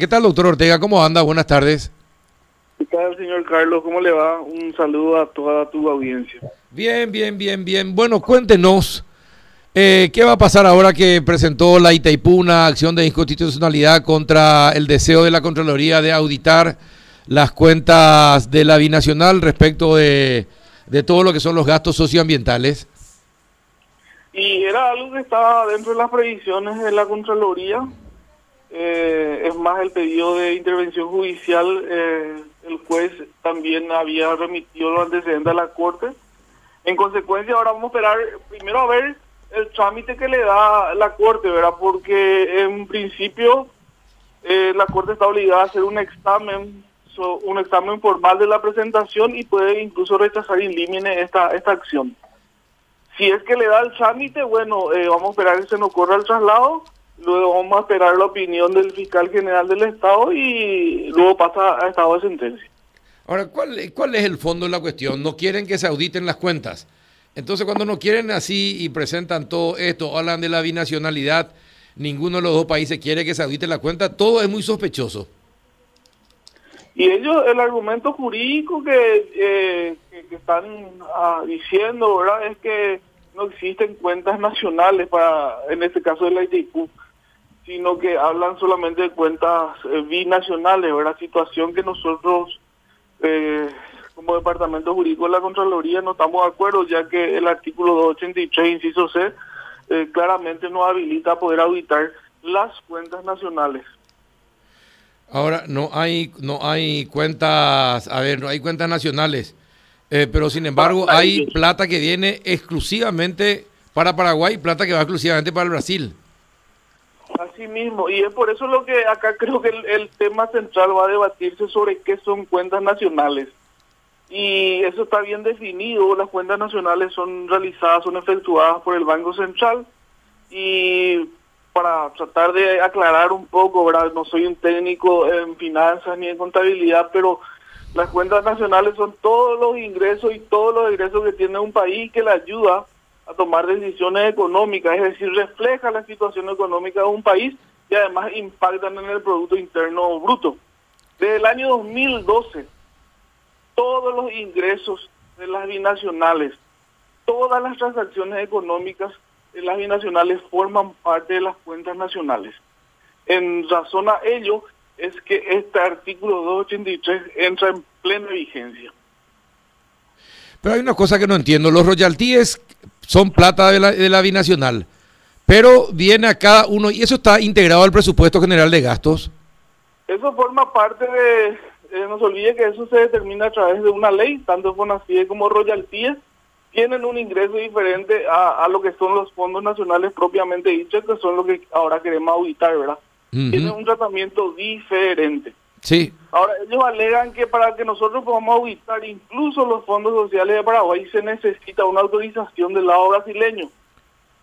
¿Qué tal, doctor Ortega? ¿Cómo anda? Buenas tardes. ¿Qué tal, señor Carlos? ¿Cómo le va? Un saludo a toda tu audiencia. Bien, bien, bien, bien. Bueno, cuéntenos, eh, ¿qué va a pasar ahora que presentó la Itaipú una acción de inconstitucionalidad contra el deseo de la Contraloría de auditar las cuentas de la binacional respecto de, de todo lo que son los gastos socioambientales? Y era algo que estaba dentro de las previsiones de la Contraloría eh, es más, el pedido de intervención judicial, eh, el juez también había remitido los antecedentes a la Corte. En consecuencia, ahora vamos a esperar primero a ver el trámite que le da la Corte, ¿verdad? Porque en principio eh, la Corte está obligada a hacer un examen, un examen formal de la presentación y puede incluso rechazar in limine esta, esta acción. Si es que le da el trámite, bueno, vamos a esperar que se nos corra el traslado luego vamos a esperar la opinión del fiscal general del Estado y luego pasa a estado de sentencia. Ahora, ¿cuál, ¿cuál es el fondo de la cuestión? No quieren que se auditen las cuentas. Entonces, cuando no quieren así y presentan todo esto, hablan de la binacionalidad, ninguno de los dos países quiere que se audite la cuenta, todo es muy sospechoso. Y ellos, el argumento jurídico que, eh, que, están ah, diciendo, ¿verdad? Es que no existen cuentas nacionales para, en este caso de la sino que hablan solamente de cuentas eh, binacionales, ¿verdad? Situación que nosotros, eh, como Departamento Jurídico de la Contraloría, no estamos de acuerdo, ya que el artículo 283, inciso C, eh, claramente nos habilita a poder auditar las cuentas nacionales. Ahora, no hay, no hay cuentas, a ver, no hay cuentas nacionales, pero sin embargo hay plata que viene exclusivamente para Paraguay, plata que va exclusivamente para el Brasil. Así mismo, y es por eso lo que acá creo que el, tema central va a debatirse sobre qué son cuentas nacionales. Y eso está bien definido, las cuentas nacionales son realizadas, son efectuadas por el Banco Central y para tratar de aclarar un poco, ¿verdad? No soy un técnico en finanzas ni en contabilidad, pero las cuentas nacionales son todos los ingresos y todos los ingresos que tiene un país que le ayuda a tomar decisiones económicas, es decir, refleja la situación económica de un país y además impactan en el Producto Interno Bruto. Desde el año 2012, todos los ingresos de las binacionales, todas las transacciones económicas de las binacionales forman parte de las cuentas nacionales. En razón a ello es que este artículo 283 entra en plena vigencia. Pero hay una cosa que no entiendo, los royalties son plata de la, de la binacional, pero viene a cada uno y eso está integrado al presupuesto general de gastos. Eso forma parte de, eh, no se olvide que eso se determina a través de una ley, tanto CONACIE como royalties tienen un ingreso diferente a, lo que son los fondos nacionales propiamente dichos, que son lo que ahora queremos auditar, ¿verdad? Tienen un tratamiento diferente. Sí. Ahora, ellos alegan que para que nosotros podamos auditar incluso los fondos sociales de Paraguay se necesita una autorización del lado brasileño.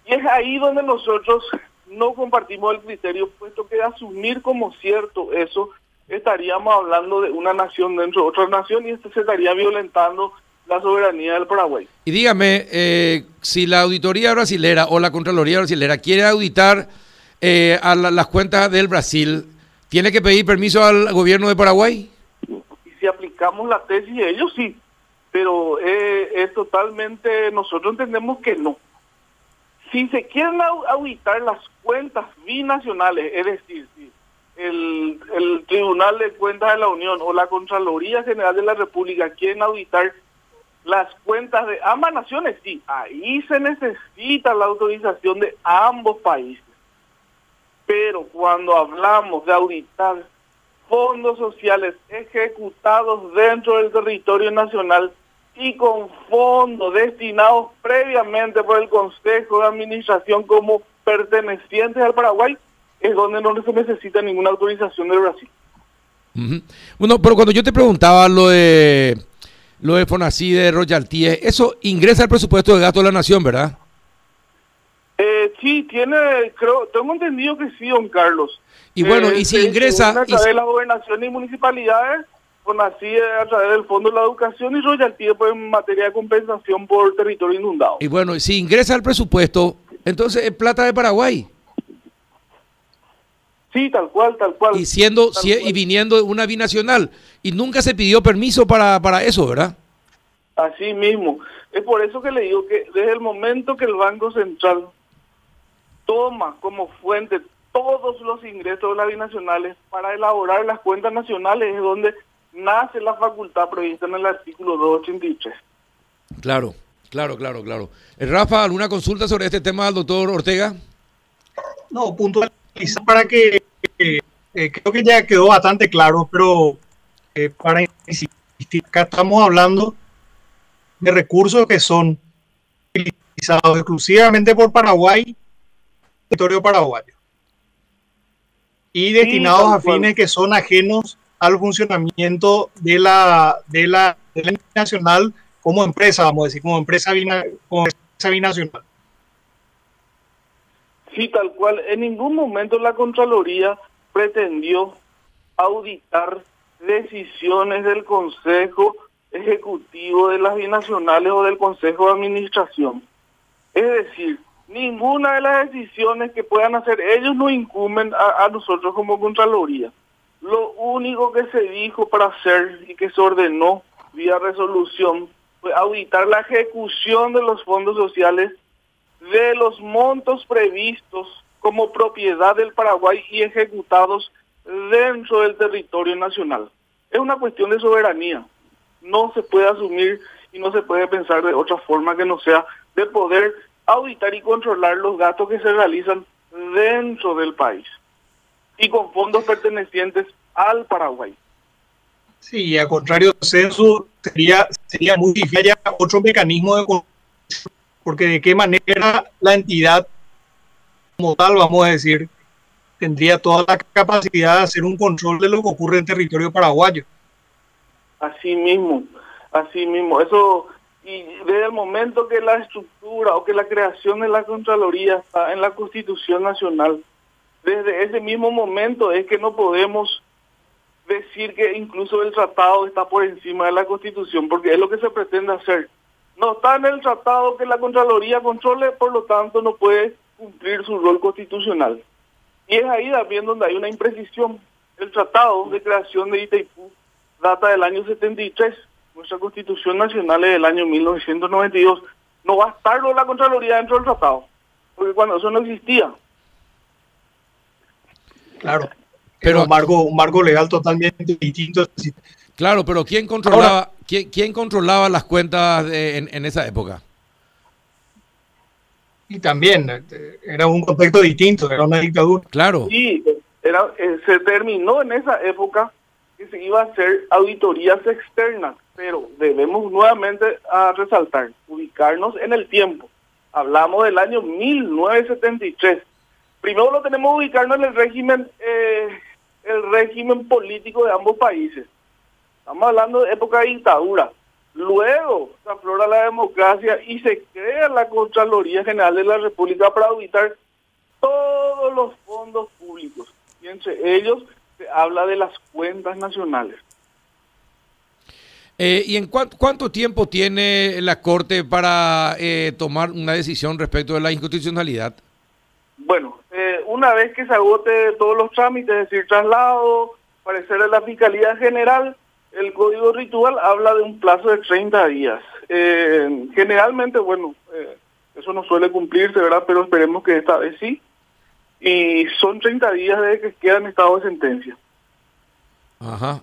Y es ahí donde nosotros no compartimos el criterio, puesto que asumir como cierto eso, estaríamos hablando de una nación dentro de otra nación y esto se estaría violentando la soberanía del Paraguay. Y dígame, eh, si la auditoría brasilera o la Contraloría brasilera quiere auditar eh, a las cuentas del Brasil, ¿Tiene que pedir permiso al gobierno de Paraguay? Y si aplicamos la tesis, ellos sí, pero eh, es totalmente, nosotros entendemos que no. Si se quieren auditar las cuentas binacionales, es decir, si el, el Tribunal de Cuentas de la Unión o la Contraloría General de la República quieren auditar las cuentas de ambas naciones, sí, ahí se necesita la autorización de ambos países. Pero cuando hablamos de auditar fondos sociales ejecutados dentro del territorio nacional y con fondos destinados previamente por el Consejo de Administración como pertenecientes al Paraguay, es donde no se necesita ninguna autorización del Brasil. Bueno, pero cuando yo te preguntaba lo de lo de Fonací, de royalties, eso ingresa al presupuesto de gasto de la nación, ¿verdad? Eh, sí, tiene, creo, tengo entendido que sí, don Carlos. Y bueno, y si eh, ingresa... A través de la gobernación y municipalidades, con así a través del Fondo de la Educación y royalty pues, en materia de compensación por territorio inundado. Y bueno, si ingresa al presupuesto, entonces es plata de Paraguay. Sí, tal cual, tal cual. Y siendo y viniendo de una binacional. Y nunca se pidió permiso para, para eso, ¿verdad? Así mismo. Es por eso que le digo que desde el momento que el Banco Central toma como fuente todos los ingresos de las binacionales para elaborar las cuentas nacionales es donde nace la facultad prevista en el artículo 283. Claro, claro, claro, claro. Eh, Rafa, ¿alguna consulta sobre este tema del doctor Ortega? No, puntualizar para que eh, eh, creo que ya quedó bastante claro, pero para insistir, acá estamos hablando de recursos que son utilizados exclusivamente por Paraguay, territorio paraguayo, y destinados a fines que son ajenos al funcionamiento de la, de la, nacional como empresa, vamos a decir, como empresa, como empresa binacional. Sí, tal cual. En ningún momento la Contraloría pretendió auditar decisiones del Consejo Ejecutivo de las binacionales o del Consejo de Administración. Es decir, ninguna de las decisiones que puedan hacer ellos no incumben a, nosotros como Contraloría. Lo único que se dijo para hacer y que se ordenó vía resolución fue auditar la ejecución de los fondos sociales de los montos previstos como propiedad del Paraguay y ejecutados dentro del territorio nacional. Es una cuestión de soberanía. No se puede asumir y no se puede pensar de otra forma que no sea de poder auditar y controlar los gastos que se realizan dentro del país y con fondos pertenecientes al Paraguay. Sí, al contrario censo sería, sería muy difícil otro mecanismo de porque de qué manera la entidad como tal, vamos a decir, tendría toda la capacidad de hacer un control de lo que ocurre en territorio paraguayo. Así mismo, así mismo. Eso y desde el momento que la estructura o que la creación de la Contraloría está en la Constitución Nacional, desde ese mismo momento es que no podemos decir que incluso el tratado está por encima de la Constitución, porque es lo que se pretende hacer. No está en el tratado que la Contraloría controle, por lo tanto no puede cumplir su rol constitucional. Y es ahí también donde hay una imprecisión. El tratado de creación de Itaipú data del año 73 nuestra Constitución Nacional es del año 1992. No va a estar la Contraloría dentro del tratado, porque cuando eso no existía. Claro, pero un marco, un marco legal totalmente distinto. Claro, pero ¿quién controlaba, ¿quién, quién controlaba las cuentas en, en esa época? Y también eh, era un contexto distinto, era una dictadura. Claro. Sí, era, eh, se terminó en esa época que se iba a hacer auditorías externas pero debemos nuevamente a resaltar, ubicarnos en el tiempo. Hablamos del año 1973. Primero lo tenemos que ubicarnos en el régimen, eh, el régimen político de ambos países. Estamos hablando de época de dictadura. Luego se aflora la democracia y se crea la Contraloría General de la República para auditar todos los fondos públicos. Y entre ellos habla de las cuentas nacionales. Eh, ¿Y en cuánto tiempo tiene la Corte para eh, tomar una decisión respecto de la inconstitucionalidad? Bueno, eh, una vez que se agote todos los trámites, es decir, traslado, parecer de la Fiscalía General, el Código Ritual habla de un plazo de 30 días. generalmente, bueno, eso no suele cumplirse, ¿verdad? Pero esperemos que esta vez sí. Y son 30 días desde que queda en estado de sentencia. Ajá.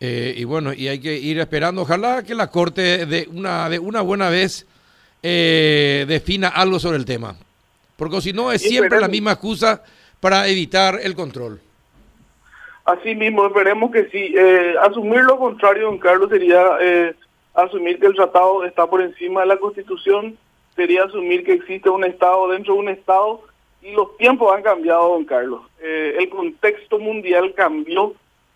Eh, y bueno, y hay que ir esperando. Ojalá que la Corte de una, de una buena vez eh, defina algo sobre el tema. Porque si no, es siempre la misma excusa para evitar el control. Así mismo, esperemos que sí. Eh, asumir lo contrario, don Carlos, sería asumir que el tratado está por encima de la Constitución, sería asumir que existe un Estado dentro de un Estado y los tiempos han cambiado, don Carlos. el contexto mundial cambió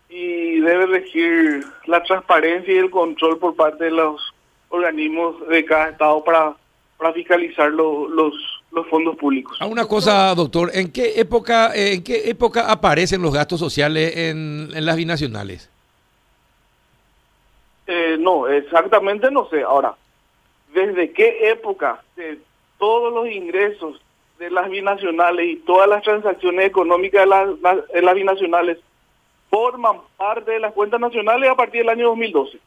y debe regir la transparencia y el control por parte de los organismos de cada estado para, para fiscalizar los, los fondos públicos. A una cosa, doctor, ¿en qué época en qué época aparecen los gastos sociales en, en las binacionales? Eh, no, exactamente no sé. Ahora, ¿desde qué época de todos los ingresos de las binacionales y todas las transacciones económicas de las, de las binacionales forman parte de las cuentas nacionales a partir del año 2012.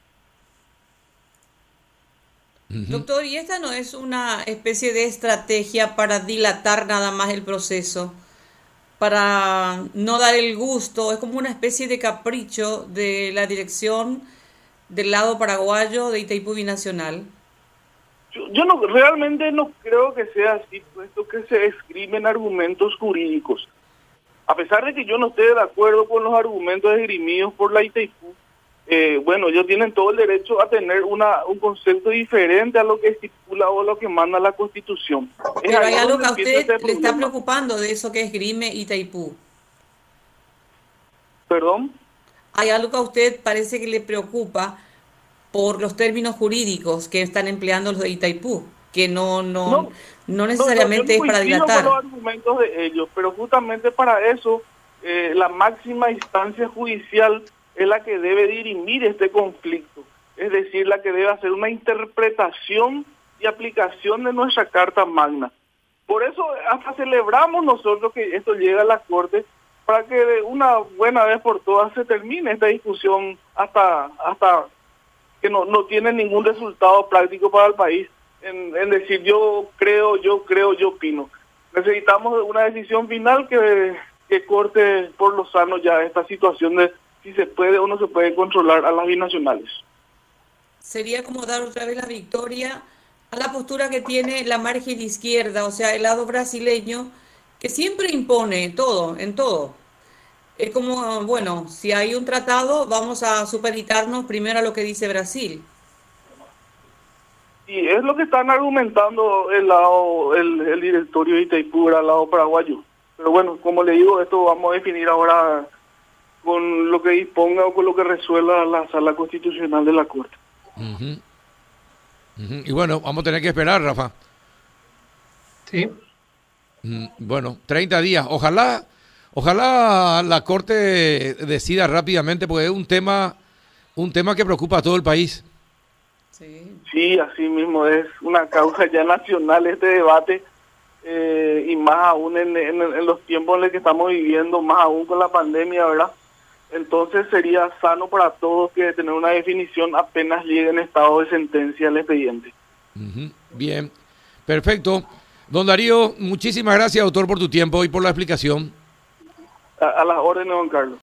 Doctor, ¿y esta no es una especie de estrategia para dilatar nada más el proceso? Para no dar el gusto, es como una especie de capricho de la dirección del lado paraguayo de Itaipú Binacional. Yo, yo no realmente no creo que sea así, puesto que se escriben argumentos jurídicos. A pesar de que yo no esté de acuerdo con los argumentos esgrimidos por la Itaipú, eh, bueno, ellos tienen todo el derecho a tener una, un concepto diferente a lo que estipula o lo que manda la Constitución. Pero hay algo que a usted le está preocupando de eso que es Grime y Taipú. ¿Perdón? Hay algo que a usted parece que le preocupa por los términos jurídicos que están empleando los de Itaipú, que no no no, necesariamente es para dilatar. los argumentos de ellos, pero justamente para eso eh, la máxima instancia judicial es la que debe dirimir este conflicto, es decir, la que debe hacer una interpretación y aplicación de nuestra Carta Magna. Por eso hasta celebramos nosotros que esto llegue a la Corte para que de una buena vez por todas se termine esta discusión hasta hasta que no, no tiene ningún resultado práctico para el país en, en decir yo creo, yo creo, yo opino. Necesitamos una decisión final que, que corte por lo sano ya esta situación de si se puede o no se puede controlar a las binacionales. Sería como dar otra vez la victoria a la postura que tiene la margen izquierda, o sea, el lado brasileño, que siempre impone todo, en todo. Es como, bueno, si hay un tratado, vamos a supeditarnos primero a lo que dice Brasil. Y es lo que están argumentando el lado, el, el directorio de Itaipú, al lado paraguayo. Pero bueno, como le digo, esto vamos a definir ahora con lo que disponga o con lo que resuelva la sala constitucional de la Corte. Y bueno, vamos a tener que esperar, Rafa. Sí. Bueno, 30 días. Ojalá, ojalá la Corte decida rápidamente, porque es un tema, un tema que preocupa a todo el país. Sí, sí así mismo es una causa ya nacional este debate. Eh, y más aún en, en, los tiempos en los que estamos viviendo, más aún con la pandemia, ¿verdad? Entonces sería sano para todos que tener una definición apenas llegue en estado de sentencia el expediente. Bien, perfecto. Don Darío, muchísimas gracias, doctor, por tu tiempo y por la explicación. A, las órdenes, don Carlos.